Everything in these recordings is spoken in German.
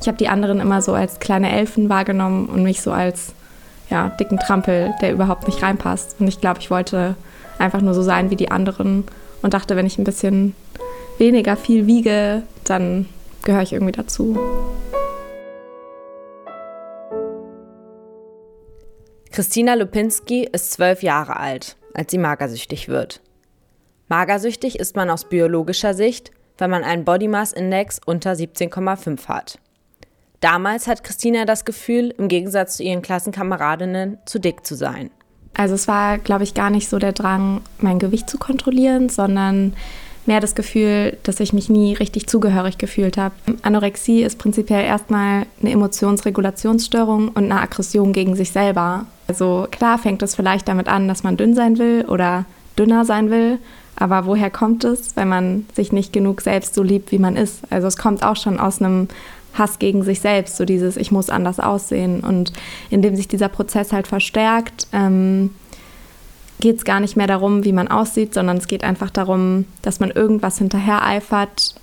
Ich habe die anderen immer so als kleine Elfen wahrgenommen und mich so als ja, dicken Trampel, der überhaupt nicht reinpasst. Und ich glaube, ich wollte einfach nur so sein wie die anderen und dachte, wenn ich ein bisschen weniger viel wiege, dann gehöre ich irgendwie dazu. Christina Lupinski ist zwölf Jahre alt, als sie magersüchtig wird. Magersüchtig ist man aus biologischer Sicht, wenn man einen Body Mass Index unter 17,5 hat. Damals hat Christina das Gefühl, im Gegensatz zu ihren Klassenkameradinnen zu dick zu sein. Also es war, glaube ich, gar nicht so der Drang, mein Gewicht zu kontrollieren, sondern mehr das Gefühl, dass ich mich nie richtig zugehörig gefühlt habe. Anorexie ist prinzipiell erstmal eine Emotionsregulationsstörung und eine Aggression gegen sich selber. Also klar fängt es vielleicht damit an, dass man dünn sein will oder dünner sein will, aber woher kommt es, wenn man sich nicht genug selbst so liebt, wie man ist? Also es kommt auch schon aus einem Hass gegen sich selbst, so dieses Ich muss anders aussehen. Und indem sich dieser Prozess halt verstärkt, ähm, geht es gar nicht mehr darum, wie man aussieht, sondern es geht einfach darum, dass man irgendwas hinterher eifert.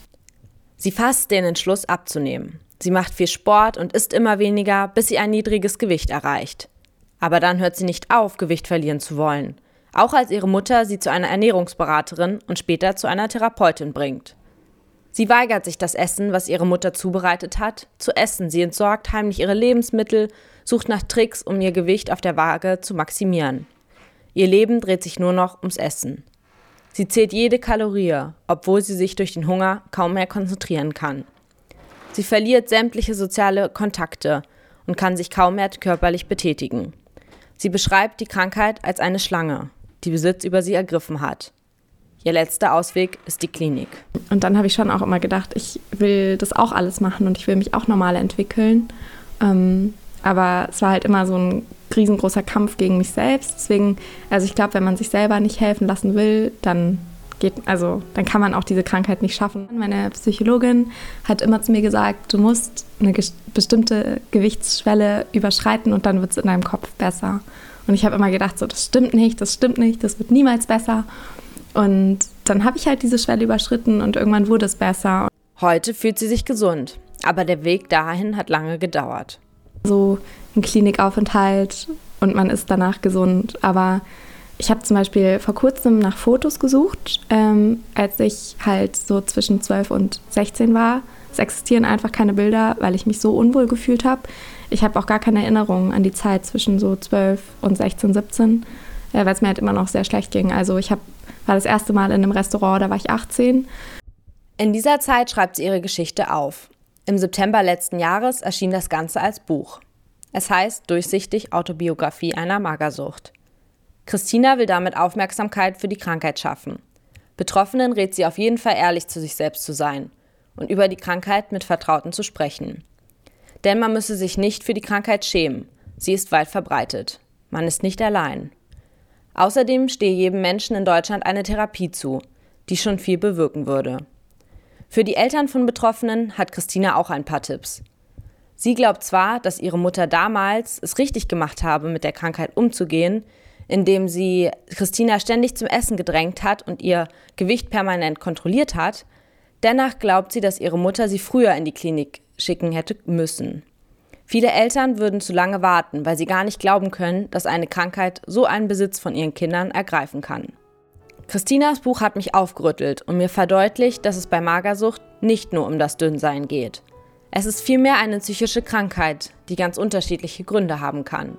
Sie fasst den Entschluss abzunehmen. Sie macht viel Sport und isst immer weniger, bis sie ein niedriges Gewicht erreicht. Aber dann hört sie nicht auf, Gewicht verlieren zu wollen. Auch als ihre Mutter sie zu einer Ernährungsberaterin und später zu einer Therapeutin bringt. Sie weigert sich das Essen, was ihre Mutter zubereitet hat, zu essen. Sie entsorgt heimlich ihre Lebensmittel, sucht nach Tricks, um ihr Gewicht auf der Waage zu maximieren. Ihr Leben dreht sich nur noch ums Essen. Sie zählt jede Kalorie, obwohl sie sich durch den Hunger kaum mehr konzentrieren kann. Sie verliert sämtliche soziale Kontakte und kann sich kaum mehr körperlich betätigen. Sie beschreibt die Krankheit als eine Schlange, die Besitz über sie ergriffen hat. Ihr letzter Ausweg ist die Klinik. Und dann habe ich schon auch immer gedacht, ich will das auch alles machen und ich will mich auch normal entwickeln. Ähm, aber es war halt immer so ein riesengroßer Kampf gegen mich selbst. Deswegen, also ich glaube, wenn man sich selber nicht helfen lassen will, dann geht, also dann kann man auch diese Krankheit nicht schaffen. Meine Psychologin hat immer zu mir gesagt, du musst eine bestimmte Gewichtsschwelle überschreiten und dann wird es in deinem Kopf besser. Und ich habe immer gedacht, so, das stimmt nicht, das stimmt nicht, das wird niemals besser. Und dann habe ich halt diese Schwelle überschritten und irgendwann wurde es besser. Heute fühlt sie sich gesund, aber der Weg dahin hat lange gedauert. So ein Klinikaufenthalt und man ist danach gesund. Aber ich habe zum Beispiel vor kurzem nach Fotos gesucht, ähm, als ich halt so zwischen 12 und 16 war. Es existieren einfach keine Bilder, weil ich mich so unwohl gefühlt habe. Ich habe auch gar keine Erinnerungen an die Zeit zwischen so 12 und 16, 17, äh, weil es mir halt immer noch sehr schlecht ging. Also ich hab, war das erste Mal in einem Restaurant, da war ich 18. In dieser Zeit schreibt sie ihre Geschichte auf. Im September letzten Jahres erschien das Ganze als Buch. Es heißt Durchsichtig Autobiografie einer Magersucht. Christina will damit Aufmerksamkeit für die Krankheit schaffen. Betroffenen rät sie auf jeden Fall ehrlich zu sich selbst zu sein und über die Krankheit mit Vertrauten zu sprechen. Denn man müsse sich nicht für die Krankheit schämen. Sie ist weit verbreitet. Man ist nicht allein. Außerdem stehe jedem Menschen in Deutschland eine Therapie zu, die schon viel bewirken würde. Für die Eltern von Betroffenen hat Christina auch ein paar Tipps. Sie glaubt zwar, dass ihre Mutter damals es richtig gemacht habe, mit der Krankheit umzugehen, indem sie Christina ständig zum Essen gedrängt hat und ihr Gewicht permanent kontrolliert hat. Dennoch glaubt sie, dass ihre Mutter sie früher in die Klinik schicken hätte müssen. Viele Eltern würden zu lange warten, weil sie gar nicht glauben können, dass eine Krankheit so einen Besitz von ihren Kindern ergreifen kann. Christinas Buch hat mich aufgerüttelt und mir verdeutlicht, dass es bei Magersucht nicht nur um das Dünnsein geht. Es ist vielmehr eine psychische Krankheit, die ganz unterschiedliche Gründe haben kann.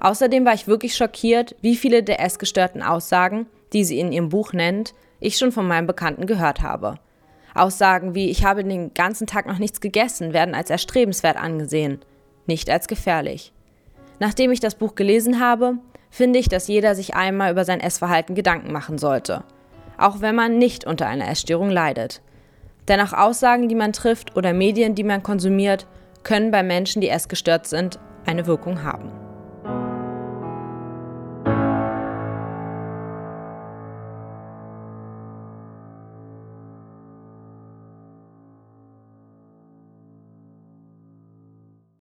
Außerdem war ich wirklich schockiert, wie viele der essgestörten Aussagen, die sie in ihrem Buch nennt, ich schon von meinem Bekannten gehört habe. Aussagen wie ich habe den ganzen Tag noch nichts gegessen werden als erstrebenswert angesehen, nicht als gefährlich. Nachdem ich das Buch gelesen habe, finde ich, dass jeder sich einmal über sein Essverhalten Gedanken machen sollte, auch wenn man nicht unter einer Essstörung leidet. Denn auch Aussagen, die man trifft oder Medien, die man konsumiert, können bei Menschen, die essgestört sind, eine Wirkung haben.